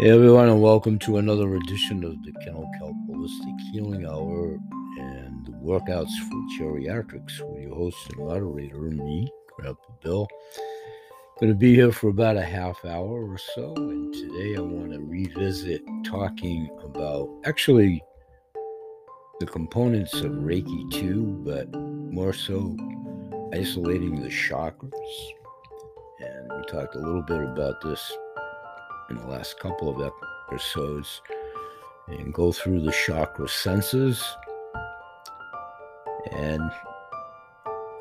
Hey everyone, and welcome to another edition of the Kennel Kelp Holistic Healing Hour and the workouts for geriatrics with your host and moderator, me, Grandpa Bill. Going to be here for about a half hour or so, and today I want to revisit talking about actually the components of Reiki 2, but more so isolating the chakras. And we talked a little bit about this in the last couple of episodes and go through the chakra senses. And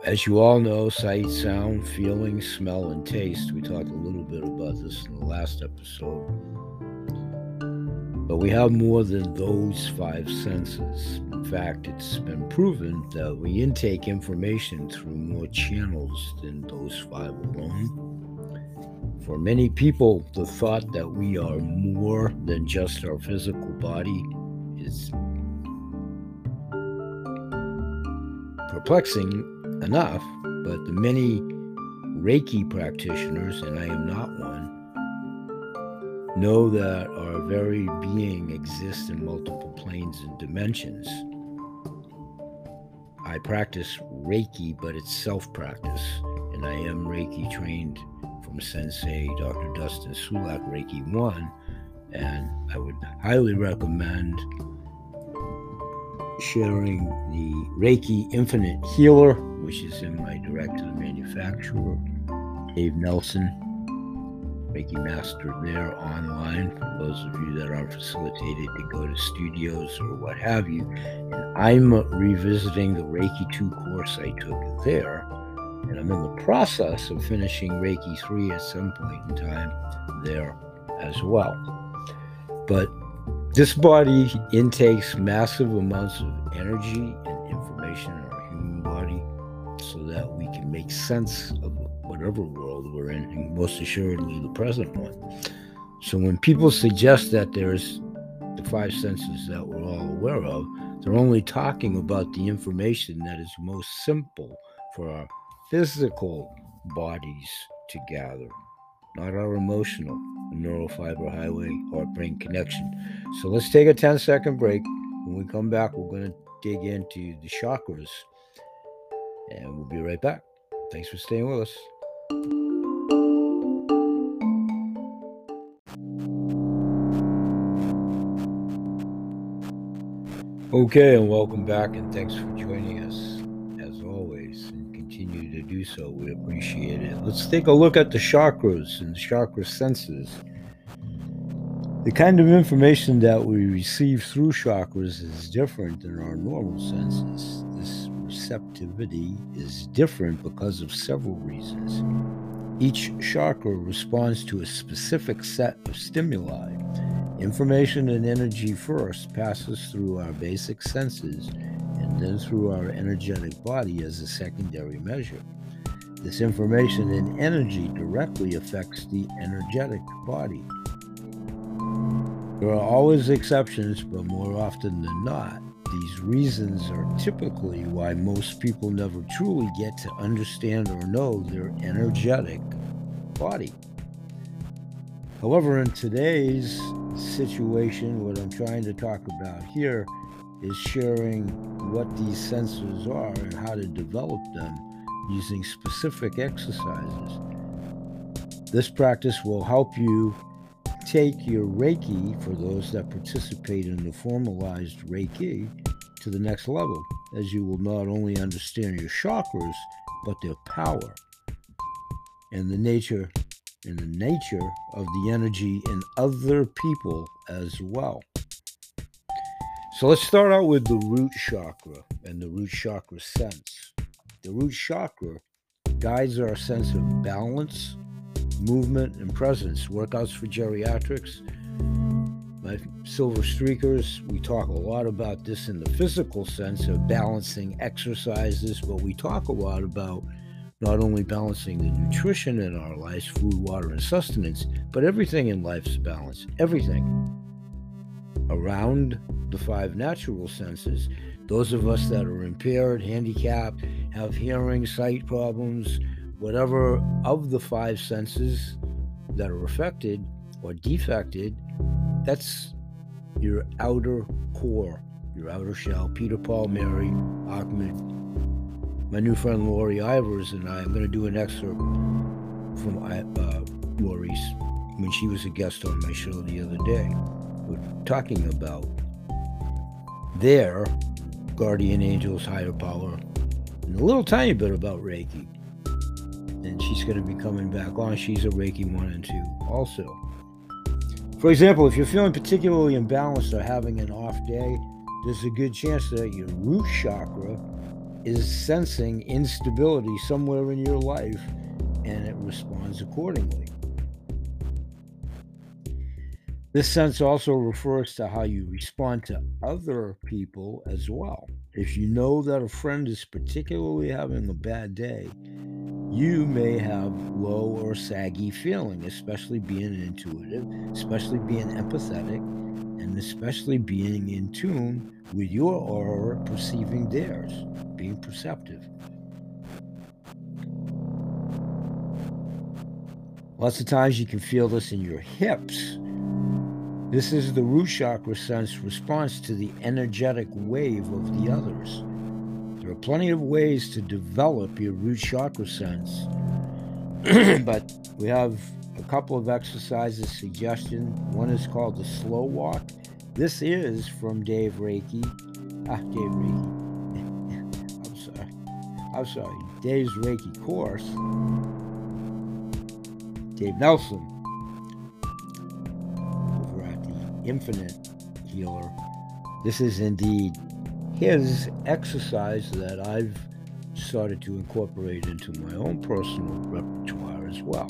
as you all know, sight, sound, feeling, smell, and taste. We talked a little bit about this in the last episode. But we have more than those five senses. In fact, it's been proven that we intake information through more channels than those five alone. For many people, the thought that we are more than just our physical body is perplexing enough, but the many Reiki practitioners, and I am not one, know that our very being exists in multiple planes and dimensions. I practice Reiki, but it's self practice, and I am Reiki trained Sensei Dr. Dustin Sulak Reiki 1, and I would highly recommend sharing the Reiki Infinite Healer, which is in my direct to the manufacturer, Dave Nelson, Reiki Master there online for those of you that aren't facilitated to go to studios or what have you. And I'm revisiting the Reiki 2 course I took there and I'm in the process of finishing Reiki 3 at some point in time there as well. But this body intakes massive amounts of energy and information in our human body so that we can make sense of whatever world we're in, and most assuredly the present one. So when people suggest that there's the five senses that we're all aware of, they're only talking about the information that is most simple for our physical bodies to gather, not our emotional neural fiber highway or brain connection. So let's take a 10 second break. When we come back, we're going to dig into the chakras and we'll be right back. Thanks for staying with us. Okay, and welcome back, and thanks for joining us do so. We appreciate it. Let's take a look at the chakras and the chakra senses. The kind of information that we receive through chakras is different than our normal senses. This receptivity is different because of several reasons. Each chakra responds to a specific set of stimuli. Information and energy first passes through our basic senses and then through our energetic body as a secondary measure. This information and energy directly affects the energetic body. There are always exceptions, but more often than not, these reasons are typically why most people never truly get to understand or know their energetic body. However, in today's situation, what I'm trying to talk about here is sharing what these sensors are and how to develop them using specific exercises. This practice will help you take your Reiki, for those that participate in the formalized Reiki, to the next level, as you will not only understand your chakras, but their power and the nature and the nature of the energy in other people as well. So let's start out with the root chakra and the root chakra sense. The root chakra guides our sense of balance, movement, and presence. Workouts for geriatrics. My silver streakers, we talk a lot about this in the physical sense of balancing exercises, but we talk a lot about not only balancing the nutrition in our lives, food, water, and sustenance, but everything in life's balance. Everything around the five natural senses. Those of us that are impaired, handicapped, have hearing, sight problems, whatever of the five senses that are affected, or defected, that's your outer core, your outer shell. Peter Paul, Mary, Ahmed, my new friend Lori Ivers, and I. I'm going to do an excerpt from uh, Lori's when she was a guest on my show the other day. We're talking about their guardian angels, higher power, and a little tiny bit about Reiki. And she's going to be coming back on. She's a Reiki 1 and 2 also. For example, if you're feeling particularly imbalanced or having an off day, there's a good chance that your root chakra is sensing instability somewhere in your life and it responds accordingly. This sense also refers to how you respond to other people as well. If you know that a friend is particularly having a bad day, you may have low or saggy feeling, especially being intuitive, especially being empathetic, and especially being in tune with your aura, perceiving theirs, being perceptive. Lots of times you can feel this in your hips this is the root chakra sense response to the energetic wave of the others. There are plenty of ways to develop your root chakra sense, but we have a couple of exercises suggestion. One is called the slow walk. This is from Dave Reiki. Ah, Dave Reiki. I'm sorry. I'm sorry. Dave's Reiki course. Dave Nelson infinite healer. This is indeed his exercise that I've started to incorporate into my own personal repertoire as well.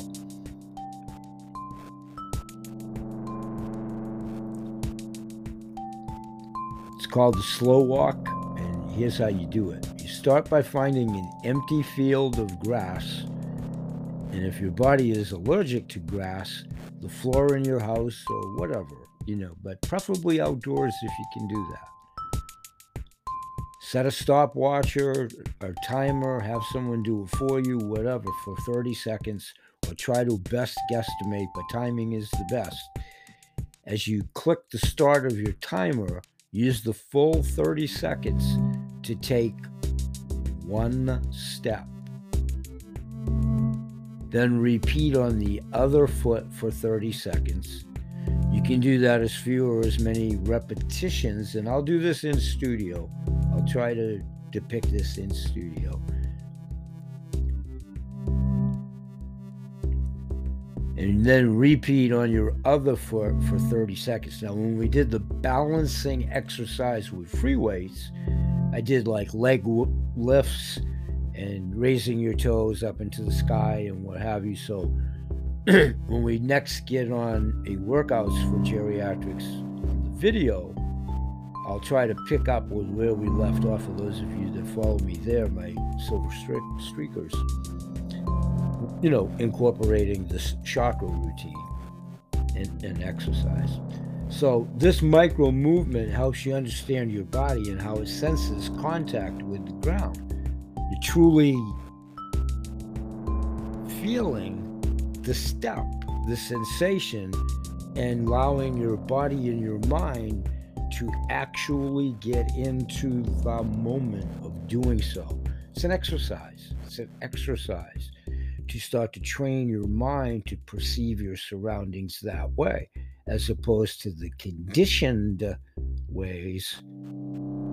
It's called the slow walk, and here's how you do it. You start by finding an empty field of grass, and if your body is allergic to grass, the floor in your house or whatever, you know, but preferably outdoors if you can do that. Set a stopwatch or a timer, have someone do it for you, whatever, for 30 seconds, or try to best guesstimate, but timing is the best. As you click the start of your timer, use the full 30 seconds to take one step. Then repeat on the other foot for 30 seconds can do that as few or as many repetitions, and I'll do this in studio. I'll try to depict this in studio. And then repeat on your other foot for 30 seconds. Now, when we did the balancing exercise with free weights, I did like leg lifts and raising your toes up into the sky and what have you. So when we next get on a workouts for geriatrics video, I'll try to pick up with where we left off for those of you that follow me there, my silver streakers. You know, incorporating this chakra routine and, and exercise. So, this micro movement helps you understand your body and how it senses contact with the ground. You're truly feeling the step, the sensation, and allowing your body and your mind to actually get into the moment of doing so. It's an exercise. It's an exercise to start to train your mind to perceive your surroundings that way, as opposed to the conditioned ways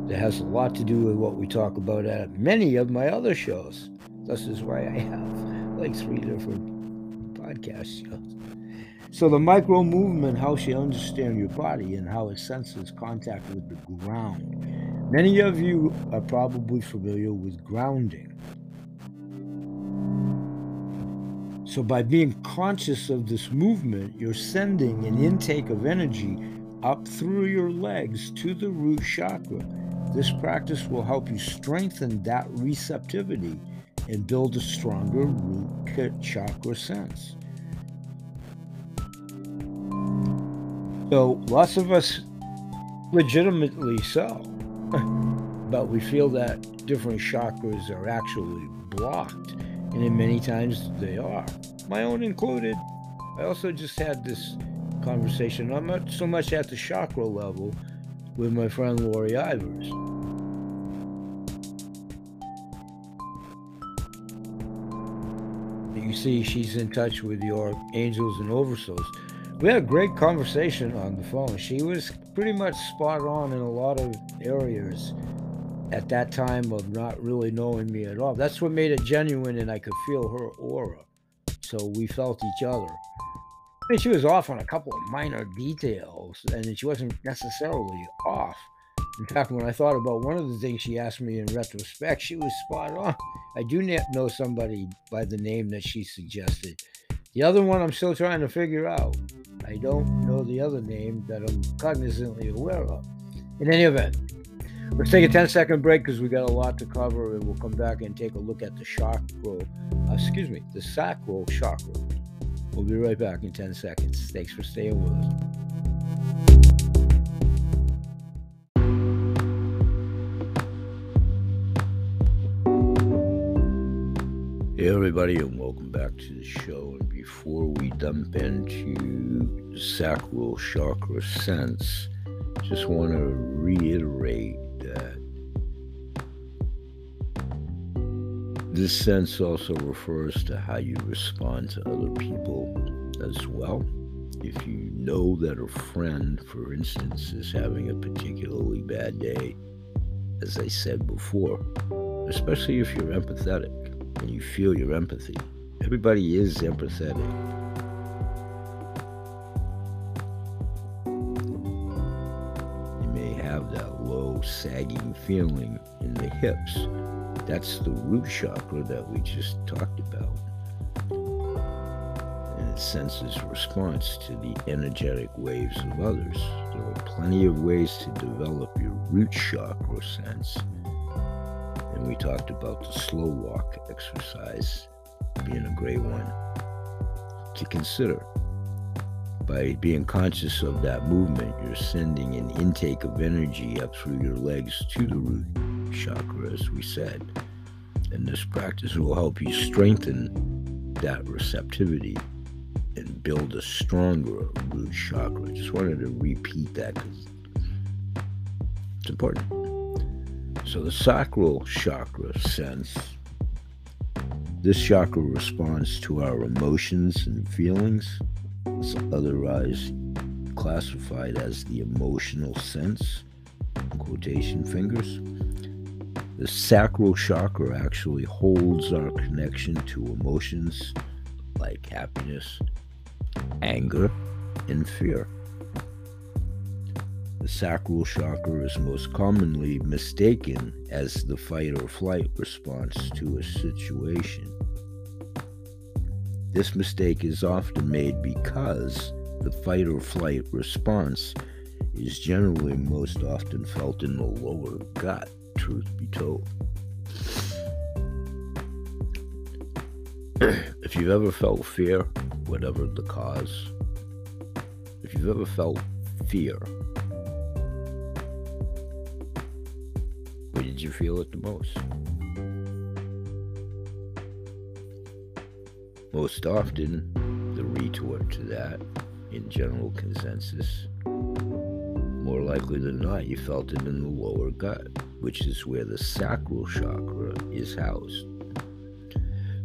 that has a lot to do with what we talk about at many of my other shows. This is why I have like three different podcast shows. So the micro movement helps you understand your body and how it senses contact with the ground. Many of you are probably familiar with grounding. So by being conscious of this movement, you're sending an intake of energy up through your legs to the root chakra. This practice will help you strengthen that receptivity and build a stronger root chakra sense. So, lots of us legitimately so, but we feel that different chakras are actually blocked, and in many times they are, my own included. I also just had this conversation, I'm not so much at the chakra level with my friend Lori Ivers. You see, she's in touch with your angels and oversouls. We had a great conversation on the phone. She was pretty much spot on in a lot of areas at that time of not really knowing me at all. That's what made it genuine, and I could feel her aura. So we felt each other. I mean, she was off on a couple of minor details, and she wasn't necessarily off. In fact, when I thought about one of the things she asked me in retrospect, she was spot on. I do know somebody by the name that she suggested. The other one I'm still trying to figure out. I don't know the other name that I'm cognizantly aware of. In any event, let's take a 10 second break because we got a lot to cover and we'll come back and take a look at the chakra, uh, excuse me, the sacral chakra. We'll be right back in 10 seconds. Thanks for staying with us. Hey, everybody, and welcome back to the show. And before we dump into sacral chakra sense, just want to reiterate that this sense also refers to how you respond to other people as well. If you know that a friend, for instance, is having a particularly bad day, as I said before, especially if you're empathetic and you feel your empathy. Everybody is empathetic. You may have that low, sagging feeling in the hips. That's the root chakra that we just talked about. And it senses response to the energetic waves of others. There are plenty of ways to develop your root chakra sense and we talked about the slow walk exercise being a great one to consider. By being conscious of that movement, you're sending an intake of energy up through your legs to the root chakra, as we said. And this practice will help you strengthen that receptivity and build a stronger root chakra. Just wanted to repeat that because it's important. So the sacral chakra sense, this chakra responds to our emotions and feelings. It's otherwise classified as the emotional sense, quotation fingers. The sacral chakra actually holds our connection to emotions like happiness, anger, and fear. The sacral chakra is most commonly mistaken as the fight or flight response to a situation. This mistake is often made because the fight or flight response is generally most often felt in the lower gut, truth be told. if you've ever felt fear, whatever the cause, if you've ever felt fear, did you feel it the most? Most often, the retort to that, in general consensus, more likely than not, you felt it in the lower gut, which is where the sacral chakra is housed.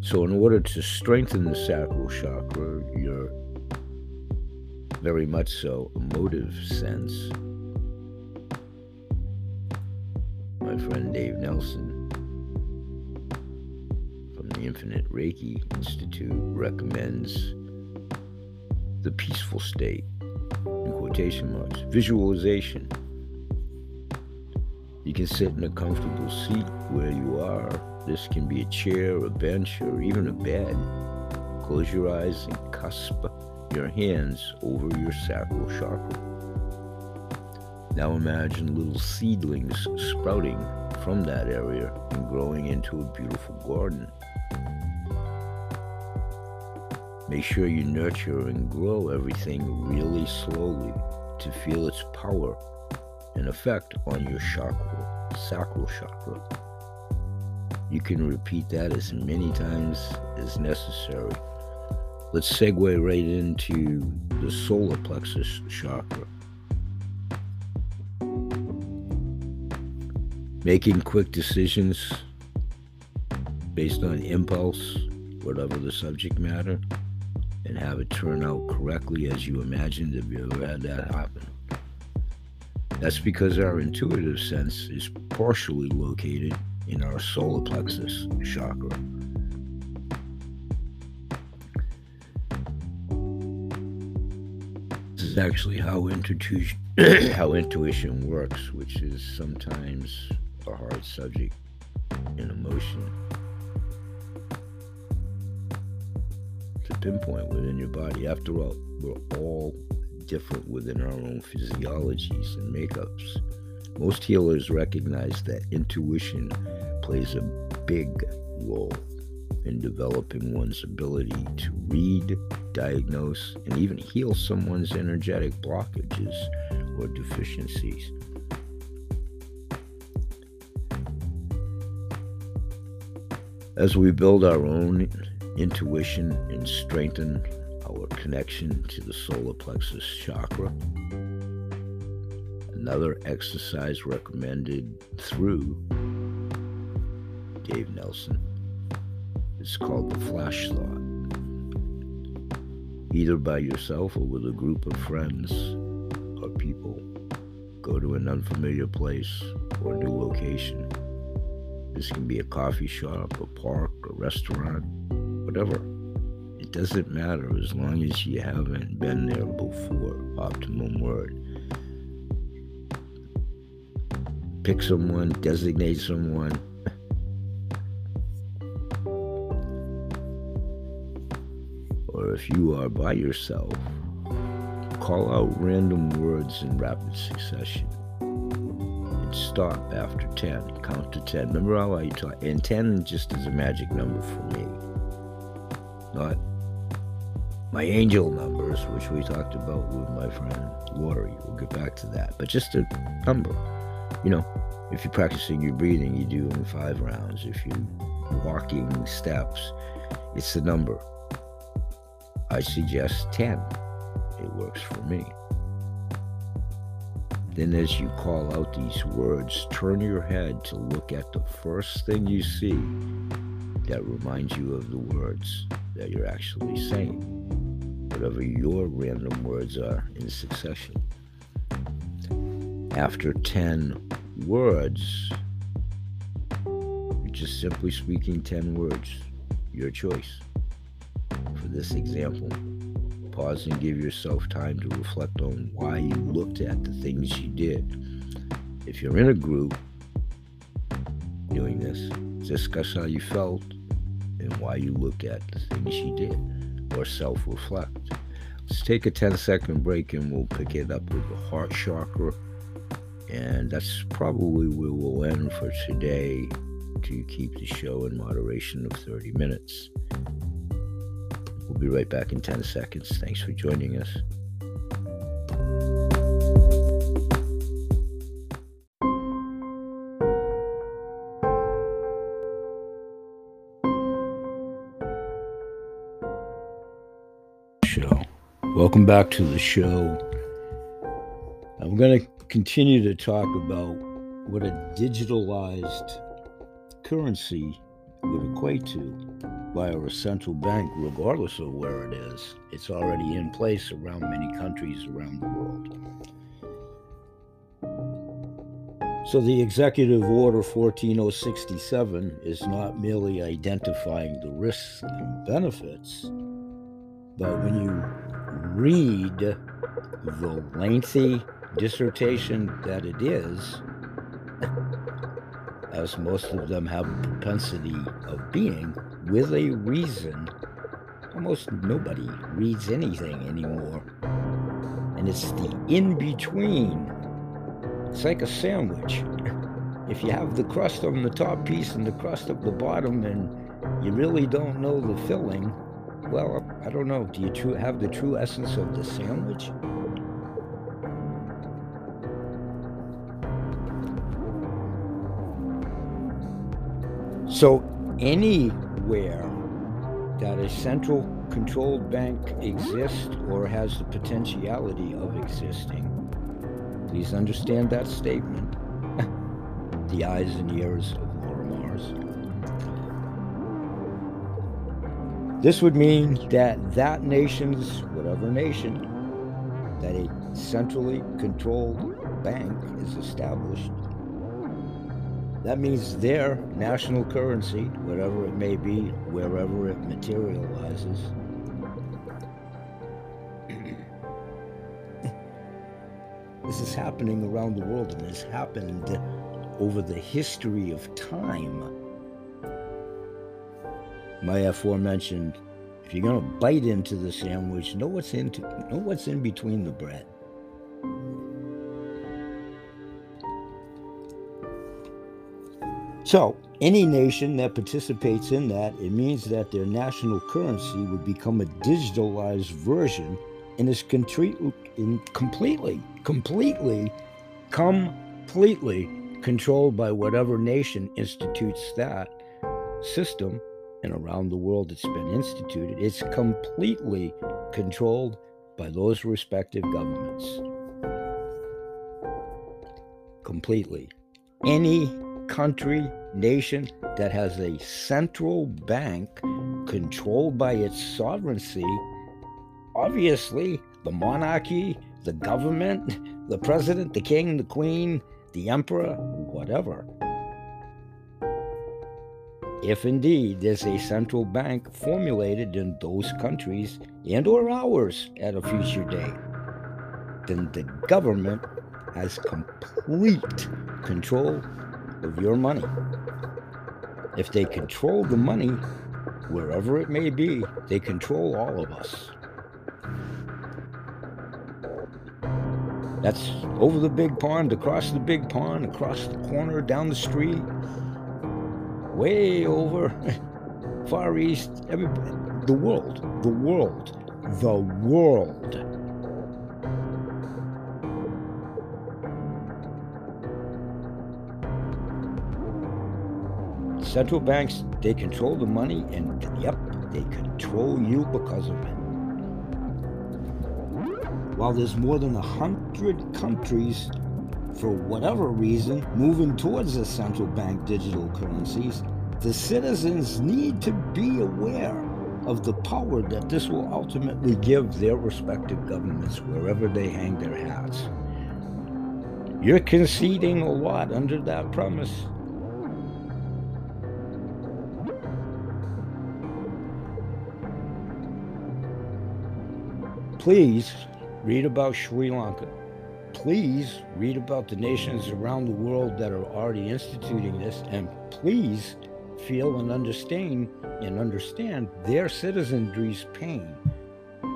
So, in order to strengthen the sacral chakra, your very much so emotive sense friend Dave Nelson from the Infinite Reiki Institute recommends the peaceful state, in quotation marks, visualization. You can sit in a comfortable seat where you are. This can be a chair, a bench, or even a bed. Close your eyes and cusp your hands over your sacral chakra. Now imagine little seedlings sprouting from that area and growing into a beautiful garden. Make sure you nurture and grow everything really slowly to feel its power and effect on your chakra, sacral chakra. You can repeat that as many times as necessary let's segue right into the solar plexus chakra. Making quick decisions based on impulse, whatever the subject matter, and have it turn out correctly as you imagined. Have you ever had that happen? That's because our intuitive sense is partially located in our solar plexus chakra. This is actually how intuition, how intuition works, which is sometimes a hard subject in emotion to pinpoint within your body. After all, we're all different within our own physiologies and makeups. Most healers recognize that intuition plays a big role in developing one's ability to read, diagnose, and even heal someone's energetic blockages or deficiencies. As we build our own intuition and strengthen our connection to the solar plexus chakra, another exercise recommended through Dave Nelson. is called the flash thought. Either by yourself or with a group of friends or people, go to an unfamiliar place or new location. This can be a coffee shop, a park, a restaurant, whatever. It doesn't matter as long as you haven't been there before. Optimum word. Pick someone, designate someone, or if you are by yourself, call out random words in rapid succession stop after 10. Count to 10. Remember how I taught? And 10 just is a magic number for me. Not my angel numbers, which we talked about with my friend Lori. We'll get back to that. But just a number. You know, if you're practicing your breathing, you do in five rounds. If you're walking steps, it's the number. I suggest 10. It works for me. Then, as you call out these words, turn your head to look at the first thing you see that reminds you of the words that you're actually saying, whatever your random words are in succession. After 10 words, you're just simply speaking 10 words, your choice for this example. Pause and give yourself time to reflect on why you looked at the things you did. If you're in a group doing this, discuss how you felt and why you look at the things you did or self reflect. Let's take a 10 second break and we'll pick it up with the heart chakra. And that's probably where we'll end for today to keep the show in moderation of 30 minutes. We'll be right back in 10 seconds. Thanks for joining us. Show. Welcome back to the show. I'm going to continue to talk about what a digitalized currency would equate to by our central bank, regardless of where it is. It's already in place around many countries around the world. So the Executive Order 14067 is not merely identifying the risks and benefits, but when you read the lengthy dissertation that it is, as most of them have a propensity of being, with a reason. Almost nobody reads anything anymore. And it's the in between. It's like a sandwich. If you have the crust on the top piece and the crust of the bottom, and you really don't know the filling, well, I don't know. Do you true, have the true essence of the sandwich? So, anywhere that a central controlled bank exists or has the potentiality of existing. Please understand that statement. the eyes and ears of Laura Mars. This would mean that that nation's, whatever nation, that a centrally controlled bank is established that means their national currency, whatever it may be, wherever it materializes, this is happening around the world and has happened over the history of time. My aforementioned, if you're gonna bite into the sandwich, know what's into know what's in between the bread. So, any nation that participates in that, it means that their national currency would become a digitalized version and is completely, completely, completely, completely controlled by whatever nation institutes that system. And around the world, it's been instituted. It's completely controlled by those respective governments. Completely. Any country, nation that has a central bank controlled by its sovereignty, obviously the monarchy, the government, the president, the king, the queen, the emperor, whatever. If indeed there's a central bank formulated in those countries and or ours at a future date, then the government has complete control of your money. If they control the money, wherever it may be, they control all of us. That's over the big pond, across the big pond, across the corner, down the street, way over, far east, everybody, the world, the world, the world central banks, they control the money, and yep, they control you because of it. While there's more than a hundred countries, for whatever reason, moving towards the central bank digital currencies, the citizens need to be aware of the power that this will ultimately give their respective governments wherever they hang their hats. You're conceding a lot under that premise. Please read about Sri Lanka. Please read about the nations around the world that are already instituting this, and please feel and understand and understand their citizenry's pain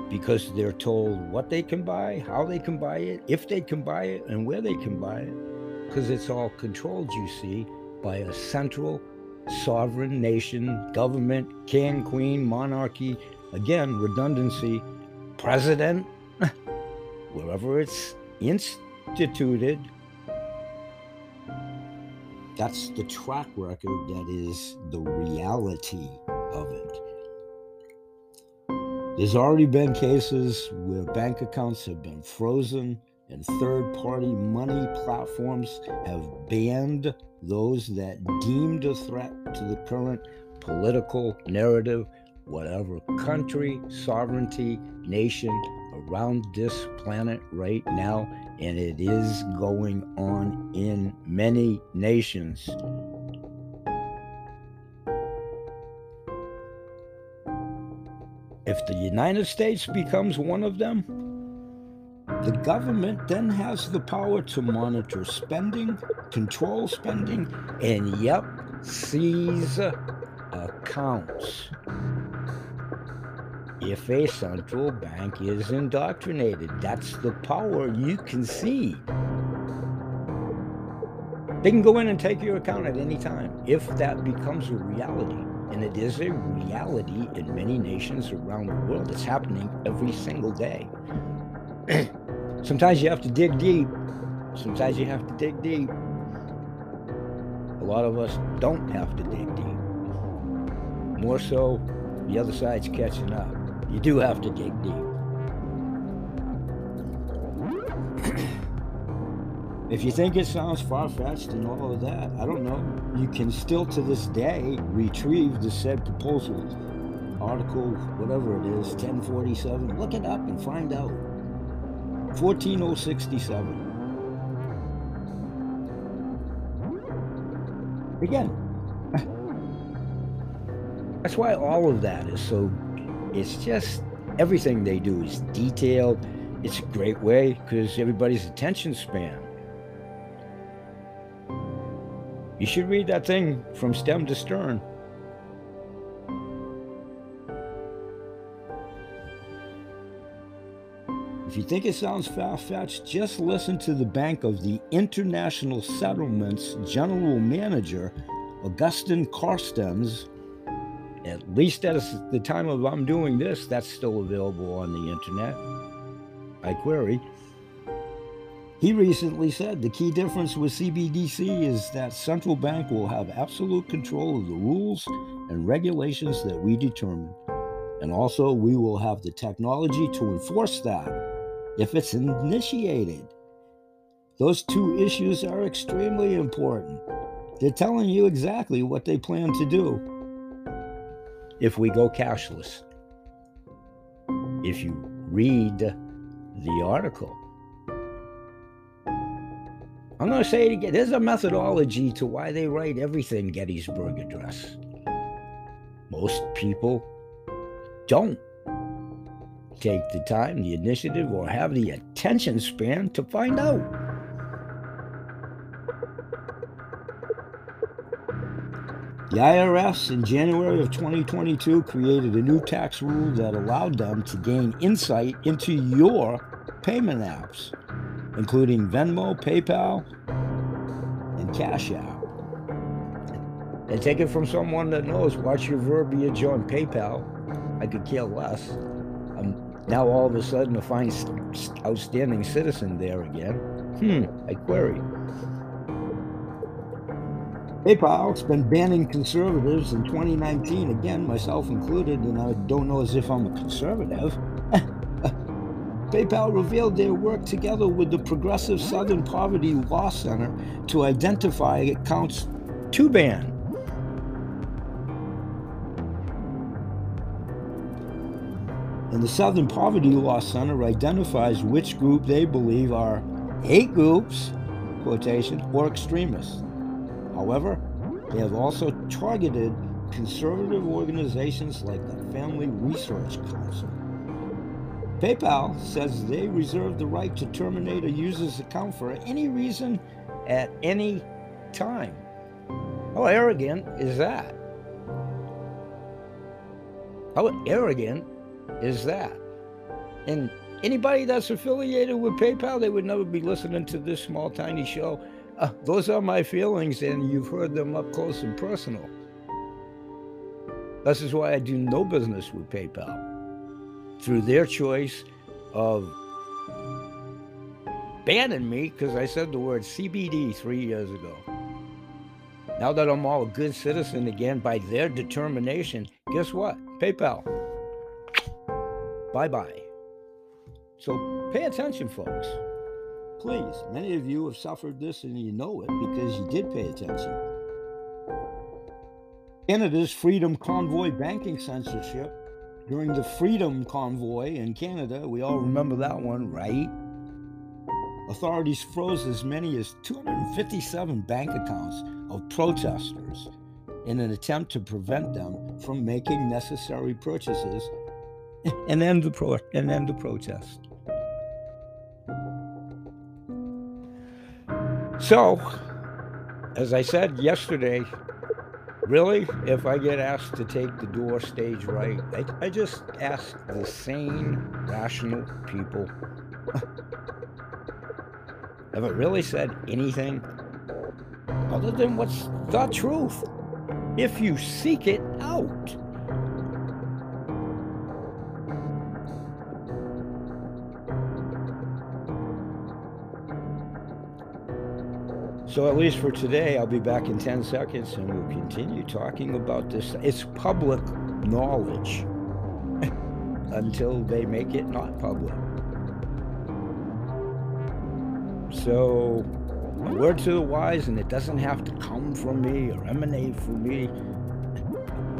because they're told what they can buy, how they can buy it, if they can buy it, and where they can buy it, because it's all controlled, you see, by a central sovereign nation, government, king, queen, monarchy, again, redundancy president, wherever it's instituted, that's the track record that is the reality of it. There's already been cases where bank accounts have been frozen and third party money platforms have banned those that deemed a threat to the current political narrative whatever country, sovereignty, nation around this planet right now, and it is going on in many nations. If the United States becomes one of them, the government then has the power to monitor spending, control spending, and yep, seize accounts if a central bank is indoctrinated. That's the power you can see. They can go in and take your account at any time if that becomes a reality. And it is a reality in many nations around the world. It's happening every single day. Sometimes you have to dig deep. Sometimes you have to dig deep. A lot of us don't have to dig deep. More so, the other side's catching up. You do have to dig deep. if you think it sounds far fetched and all of that, I don't know. You can still to this day retrieve the said proposal, article, whatever it is, 1047. Look it up and find out. 14067. Again, that's why all of that is so, it's just everything they do is detailed. It's a great way because everybody's attention span. You should read that thing from stem to stern. If you think it sounds far fetched, just listen to the Bank of the International Settlements General Manager, Agustín Carstens. At least at the time of I'm doing this, that's still available on the internet. I query. He recently said the key difference with CBDC is that central bank will have absolute control of the rules and regulations that we determine. And also, we will have the technology to enforce that if it's initiated. Those two issues are extremely important. They're telling you exactly what they plan to do if we go cashless. If you read the article, I'm going to say it again. There's a methodology to why they write everything Gettysburg Address. Most people don't take the time, the initiative, or have the attention span to find out. The IRS in January of 2022 created a new tax rule that allowed them to gain insight into your payment apps, including Venmo, PayPal, and Cash App. And take it from someone that knows. Watch your verbiage on PayPal. I could care less. I'm now all of a sudden a fine, outstanding citizen there again. Hmm, I query. PayPal's been banning conservatives in 2019, again, myself included, and I don't know as if I'm a conservative. PayPal revealed their work together with the Progressive Southern Poverty Law Center to identify accounts to ban. And the Southern Poverty Law Center identifies which group they believe are hate groups, quotation, or extremists. However, they have also targeted conservative organizations like the Family Research Council. PayPal says they reserve the right to terminate a user's account for any reason at any time. How arrogant is that? How arrogant is that. And anybody that's affiliated with PayPal, they would never be listening to this small, tiny show. Uh, those are my feelings, and you've heard them up close and personal. This is why I do no business with PayPal. Through their choice of banning me because I said the word CBD three years ago. Now that I'm all a good citizen again by their determination, guess what? PayPal Bye bye. So pay attention, folks. Please, many of you have suffered this and you know it because you did pay attention. Canada's Freedom Convoy banking censorship during the Freedom Convoy in Canada, we all remember that one, right? Authorities froze as many as 257 bank accounts of protesters in an attempt to prevent them from making necessary purchases and end the pro and end the protest. So, as I said yesterday, really, if I get asked to take the door stage right, I, I just ask the sane, rational people. Have I really said anything other than what's the truth? If you seek it out. So, at least for today, I'll be back in 10 seconds and we'll continue talking about this. It's public knowledge until they make it not public. So, word to the wise, and it doesn't have to come from me or emanate from me.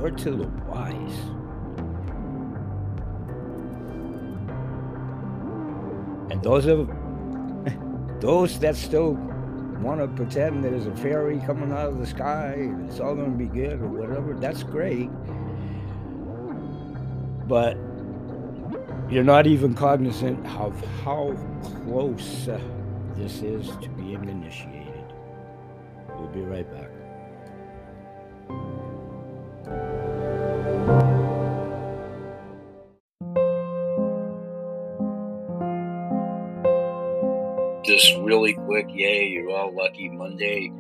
Word to the wise. And those of those that still want to pretend there's a fairy coming out of the sky and it's all going to be good or whatever, that's great. But you're not even cognizant of how close uh, this is to being initiated. We'll be right back. Just really quick, yay, you're all lucky Monday.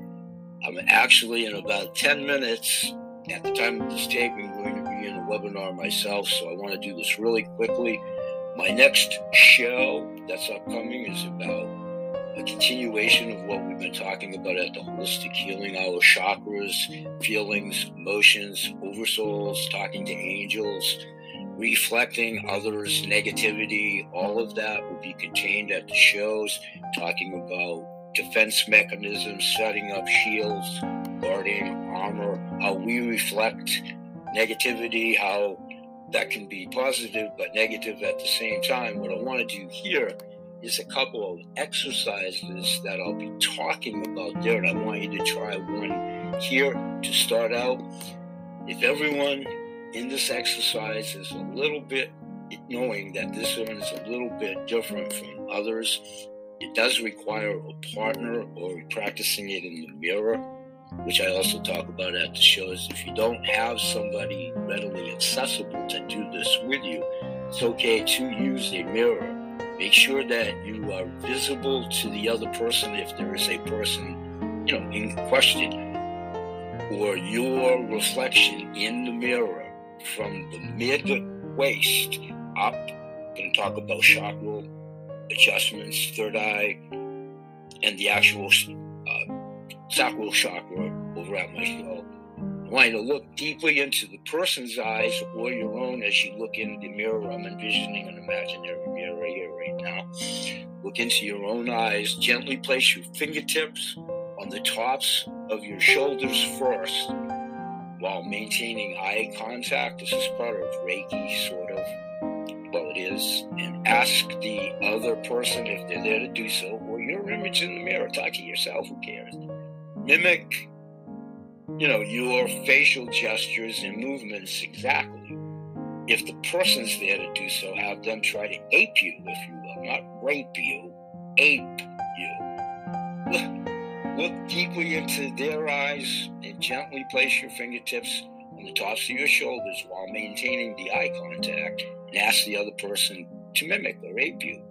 I'm actually in about 10 minutes at the time of this taping I'm going to be in a webinar myself, so I want to do this really quickly. My next show that's upcoming is about a continuation of what we've been talking about at the Holistic Healing Hour chakras, feelings, emotions, oversouls, talking to angels, reflecting others' negativity. All of that will be contained at the shows, talking about defense mechanisms, setting up shields, guarding armor, how we reflect negativity, how that can be positive but negative at the same time. What I want to do here is a couple of exercises that I'll be talking about there, and I want you to try one here to start out. If everyone in this exercise is a little bit knowing that this one is a little bit different from others, it does require a partner or practicing it in the mirror, which I also talk about at the shows. If you don't have somebody readily accessible to do this with you, it's okay to use a mirror. Make sure that you are visible to the other person if there is a person, you know, in question, or your reflection in the mirror from the mid waist up. To talk about chakra adjustments, third eye, and the actual uh, sacral chakra over at my skull. I want to look deeply into the person's eyes or your own as you look in the mirror. I'm envisioning an imaginary mirror here right now. Look into your own eyes. Gently place your fingertips on the tops of your shoulders first while maintaining eye contact. This is part of Reiki, sort of. Well, it is. And ask the other person if they're there to do so, or your image in the mirror. Talk to yourself, who cares? Mimic you know, your facial gestures and movements exactly. If the person's there to do so, have them try to ape you, if you will, not rape you, ape you. Look, deeply into their eyes and gently place your fingertips on the tops of your shoulders while maintaining the eye contact and ask the other person to mimic or ape you.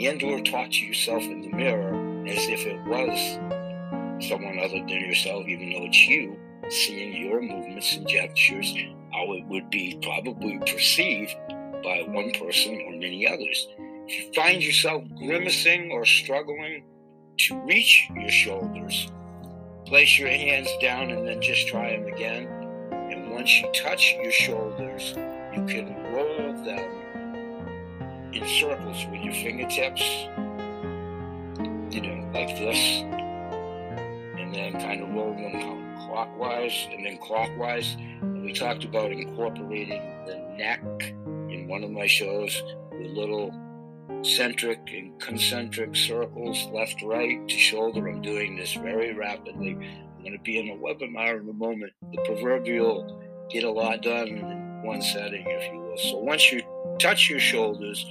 And or talk to yourself in the mirror as if it was someone other than yourself, even though it's you, seeing your movements and gestures, how it would be probably perceived by one person or many others. If you find yourself grimacing or struggling to reach your shoulders, place your hands down and then just try them again. And once you touch your shoulders, you can roll them in circles with your fingertips, you know, like this and then kind of roll them clockwise and then clockwise. And we talked about incorporating the neck in one of my shows with little centric and concentric circles, left, right to shoulder. I'm doing this very rapidly. I'm going to be in a webinar in a moment. The proverbial get a lot done in one setting, if you will. So once you touch your shoulders,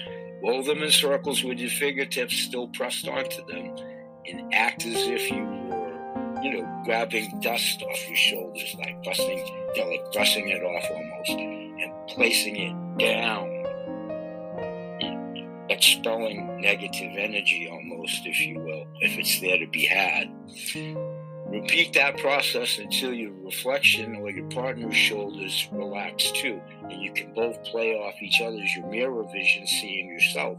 roll them in circles with your fingertips still pressed onto them, and act as if you were, you know, grabbing dust off your shoulders, like busting, you know, like brushing it off almost, and placing it down, expelling negative energy almost, if you will, if it's there to be had. Repeat that process until your reflection or your partner's shoulders relax too, and you can both play off each other's your mirror vision, seeing yourself,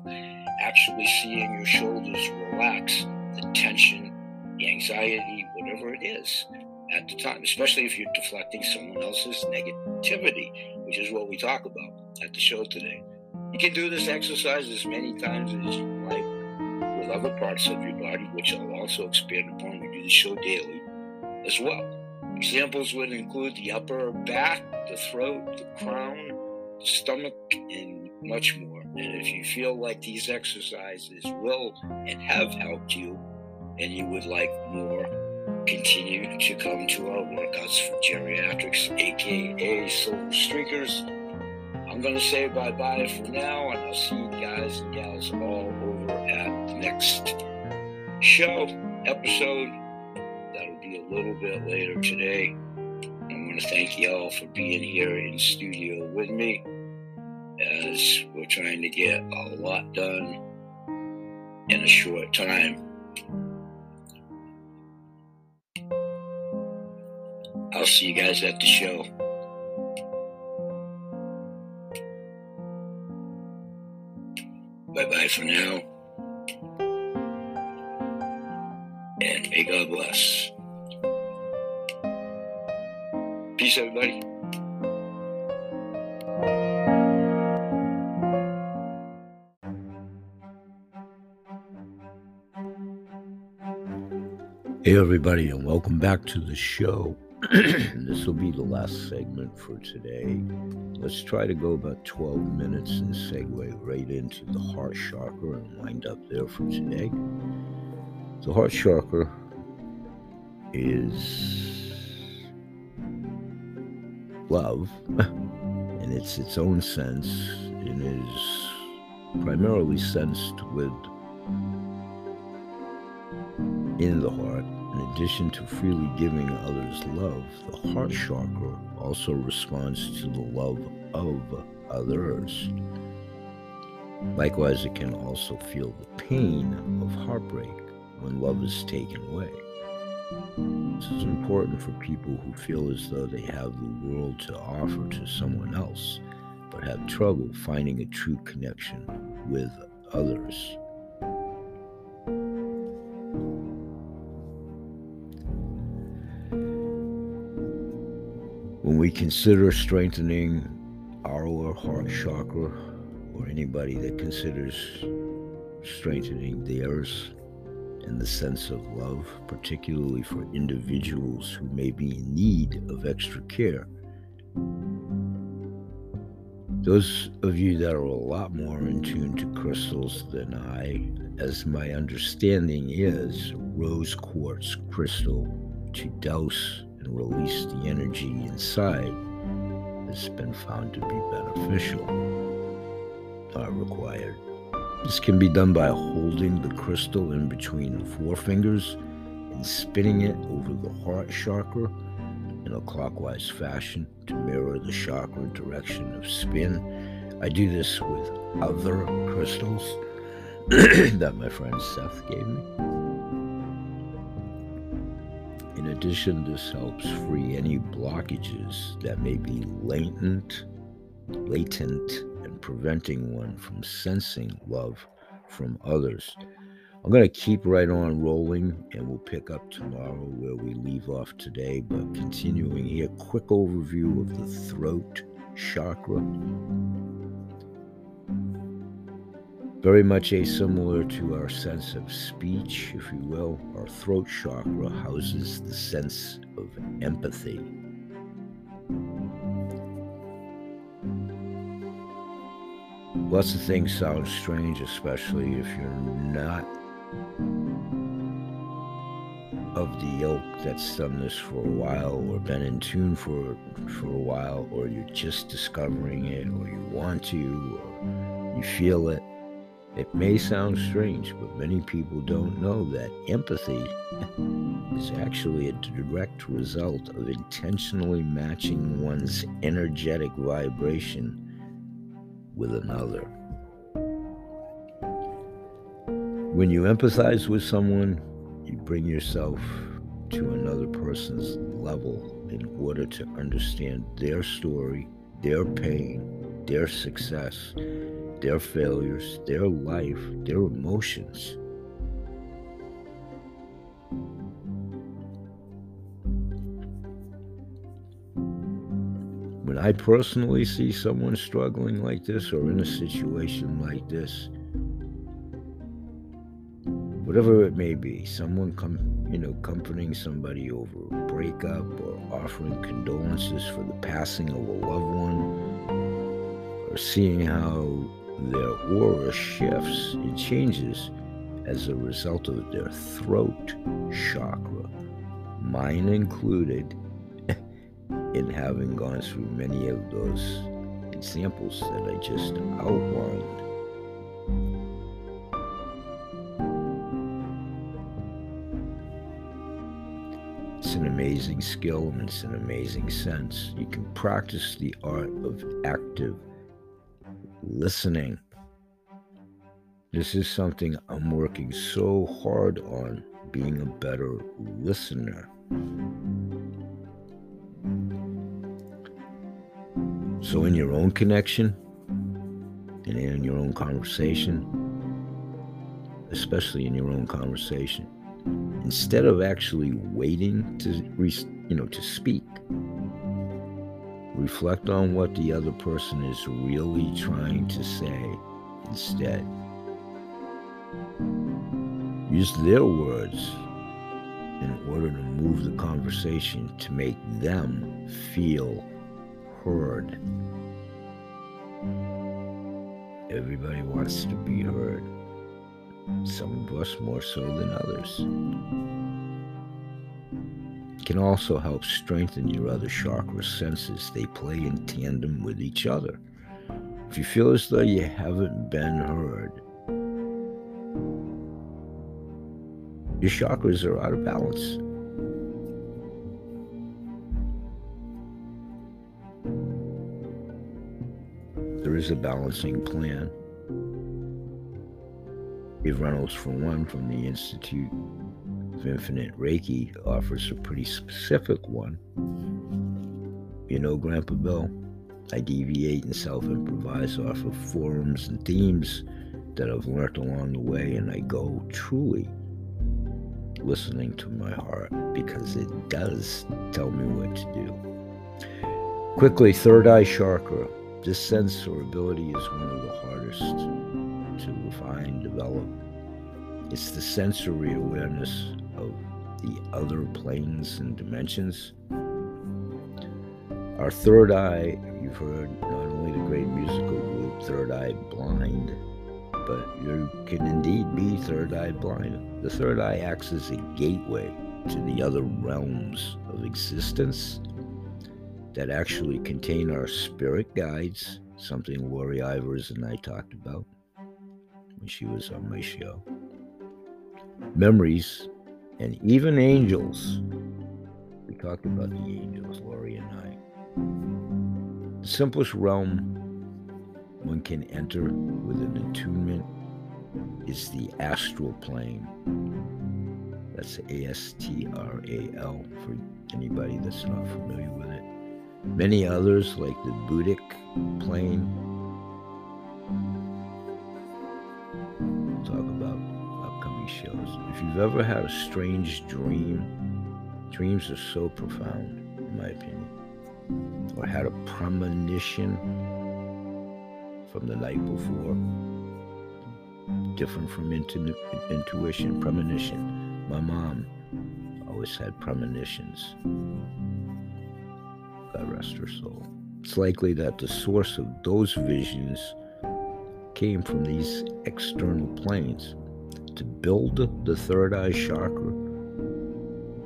actually seeing your shoulders relax, the tension, the anxiety, whatever it is at the time, especially if you're deflecting someone else's negativity which is what we talk about at the show today. You can do this exercise as many times as you like with other parts of your body, which I'll also expand upon. We do the show daily as well. Examples would include the upper back, the throat, the crown, the stomach, and much more. And if you feel like these exercises will and have helped you, and you would like more, continue to come to our workouts for geriatrics, aka Silver Streakers. I'm going to say bye bye for now, and I'll see you guys and gals all over at the next show, episode. That'll be a little bit later today. I want to thank y'all for being here in studio with me as we're trying to get a lot done in a short time. I'll see you guys at the show. Bye bye for now. And may God bless. Peace, everybody. Hey, everybody, and welcome back to the show. This will be the last segment for today. Let's try to go about 12 minutes and segue right into the heart chakra and wind up there for today. The heart chakra is love, and it's its own sense, and is primarily sensed with in the heart in addition to freely giving others love, the heart chakra also responds to the love of others. Likewise, it can also feel the pain of heartbreak when love is taken away. This is important for people who feel as though they have the world to offer to someone else, but have trouble finding a true connection with others. We consider strengthening our heart chakra, or anybody that considers strengthening theirs and the sense of love, particularly for individuals who may be in need of extra care. Those of you that are a lot more in tune to crystals than I, as my understanding is, rose quartz crystal to douse and release the energy inside that's been found to be beneficial, not required. This can be done by holding the crystal in between the forefingers and spinning it over the heart chakra in a clockwise fashion to mirror the chakra direction of spin. I do this with other crystals that my friend Seth gave me. In addition, this helps free any blockages that may be latent, latent and preventing one from sensing love from others. I'm going to keep right on rolling and we'll pick up tomorrow where we leave off today, but continuing here, quick overview of the throat chakra very much asimilar to our sense of speech, if you will. Our throat chakra houses the sense of empathy. Lots of things sound strange, especially if you're not of the ilk that's done this for a while or been in tune for for a while or you're just discovering it or you want to or you feel it it may sound strange, but many people don't know that empathy is actually a direct result of intentionally matching one's energetic vibration with another. When you empathize with someone, you bring yourself to another person's level in order to understand their story, their pain, their success, their failures, their life, their emotions. When I personally see someone struggling like this or in a situation like this, whatever it may be, someone come, you know, comforting somebody over a breakup or offering condolences for the passing of a loved one, or seeing how their aura shifts and changes as a result of their throat chakra, mine included, in having gone through many of those examples that I just outlined. It's an amazing skill and it's an amazing sense. You can practice the art of active listening. This is something I'm working so hard on being a better listener. So, in your own connection and in your own conversation, especially in your own conversation, instead of actually waiting to, you know, to speak, reflect on what the other person is really trying to say instead. Use their words in order to move the conversation to make them feel heard. Everybody wants to be heard. Some of us more so than others. Can also help strengthen your other chakra senses. They play in tandem with each other. If you feel as though you haven't been heard, your chakras are out of balance. There is a balancing plan. Dave Reynolds, for one, from the Institute of Infinite Reiki, offers a pretty specific one. You know, Grandpa Bill, I deviate and self improvise off of forums and themes that I've learned along the way, and I go truly listening to my heart because it does tell me what to do. Quickly, third eye chakra. This sense or ability is one of the hardest to refine, develop. It's the sensory awareness of the other planes and dimensions. Our third eye, you've heard not only the great musical group Third Eye Blind, but you can indeed be third eye blind. The third eye acts as a gateway to the other realms of existence that actually contain our spirit guides, something Lori Ivers and I talked about when she was on my show. Memories and even angels. We talked about the angels, Lori and I. The simplest realm one can enter with an attunement is the astral plane. That's A S T R A L for anybody that's not familiar with it. Many others, like the Buddhic plane, If you've ever had a strange dream, dreams are so profound, in my opinion, or had a premonition from the night before. Different from intu- intuition, premonition. My mom always had premonitions. God rest her soul. It's likely that the source of those visions came from these external planes. To build the third eye chakra,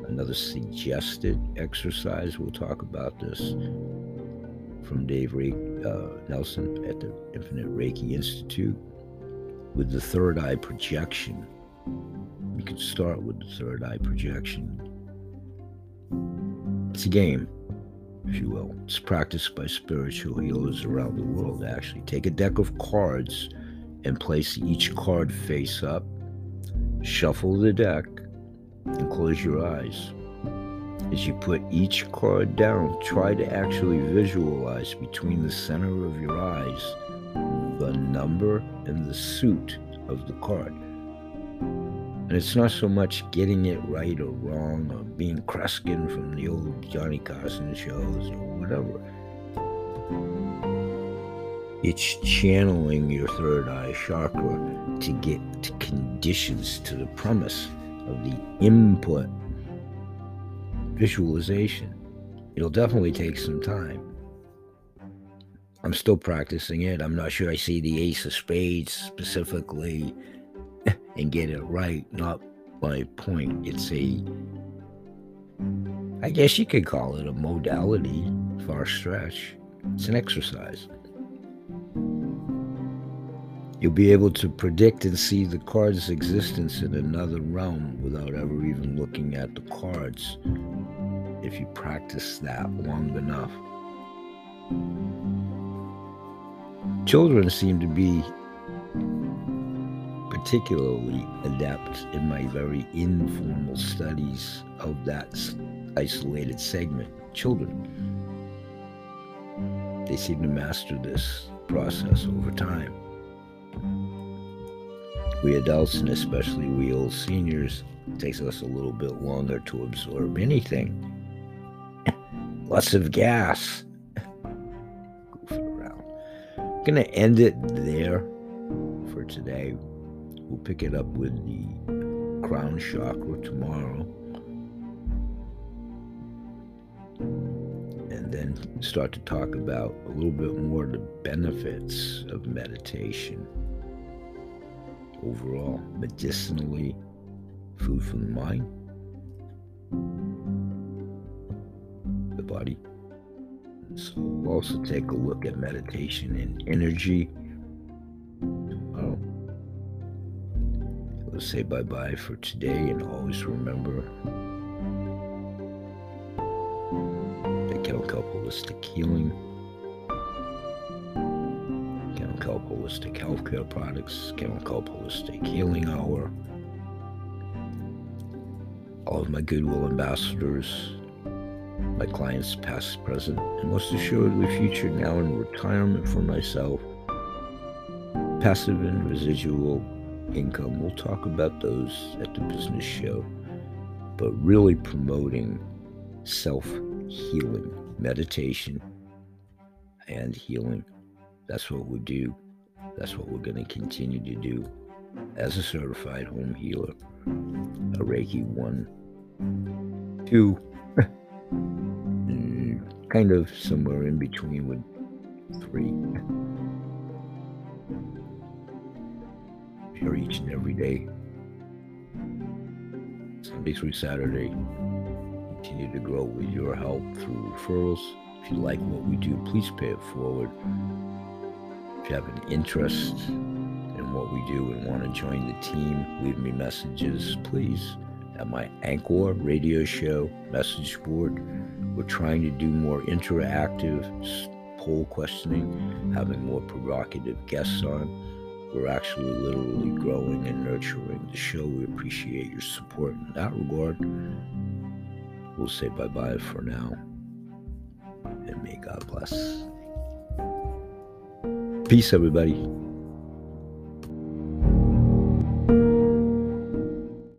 another suggested exercise, we'll talk about this from Dave Re- uh, Nelson at the Infinite Reiki Institute with the third eye projection. You can start with the third eye projection. It's a game, if you will. It's practiced by spiritual healers around the world, actually. Take a deck of cards and place each card face up, shuffle the deck, and close your eyes. As you put each card down, try to actually visualize between the center of your eyes the number and the suit of the card. And it's not so much getting it right or wrong or being Kreskin from the old Johnny Carson shows or whatever. It's channeling your third eye chakra to get conditions to the premise of the input visualization. It'll definitely take some time. I'm still practicing it. I'm not sure I see the ace of spades specifically and get it right. Not my point. It's a, I guess you could call it a modality, far stretch. It's an exercise. You'll be able to predict and see the card's existence in another realm without ever even looking at the cards if you practice that long enough. Children seem to be particularly adept in my very informal studies of that isolated segment. Children. They seem to master this process over time. We adults, and especially we old seniors, takes us a little bit longer to absorb anything. Lots of gas. Goofing around. I'm Gonna end it there for today. We'll pick it up with the crown chakra tomorrow. And then start to talk about a little bit more the benefits of meditation overall, medicinally, food for the mind, the body. So we'll also take a look at meditation and energy. Tomorrow. Let's say bye bye for today and always remember that Count Holistic Healing. Kelp Holistic Healthcare Products, Kelp Holistic Healing Hour, all of my Goodwill ambassadors, my clients past, present, and most assuredly future now in retirement for myself, passive and residual income. We'll talk about those at the business show, but really promoting self healing, meditation, and healing that's what we do. That's what we're going to continue to do as a certified home healer. A Reiki 1, 2, kind of somewhere in between with 3. Here each and every day, Sunday through Saturday. Continue to grow with your help through referrals. If you like what we do, please pay it forward. If you have an interest in what we do and want to join the team, leave me messages, please, at my Anchor radio show message board. We're trying to do more interactive poll questioning, having more provocative guests on. We're actually literally growing and nurturing the show. We appreciate your support in that regard. We'll say bye bye for now. And may God bless. Peace, everybody.